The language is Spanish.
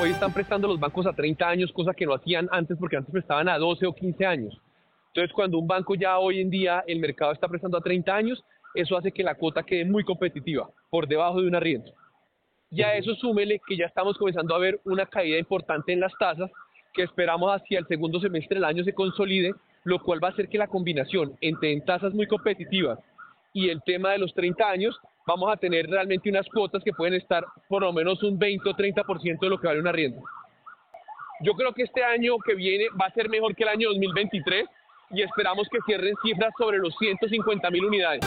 Hoy están prestando los bancos a 30 años, cosa que no hacían antes porque antes prestaban a 12 o 15 años. Entonces, cuando un banco ya hoy en día el mercado está prestando a 30 años, eso hace que la cuota quede muy competitiva, por debajo de un arriendo. Y a eso súmele que ya estamos comenzando a ver una caída importante en las tasas, que esperamos hacia el segundo semestre del año se consolide, lo cual va a hacer que la combinación entre tasas muy competitivas y el tema de los 30 años, vamos a tener realmente unas cuotas que pueden estar por lo menos un 20 o 30% de lo que vale una arriendo. Yo creo que este año que viene va a ser mejor que el año 2023 y esperamos que cierren cifras sobre los 150 mil unidades.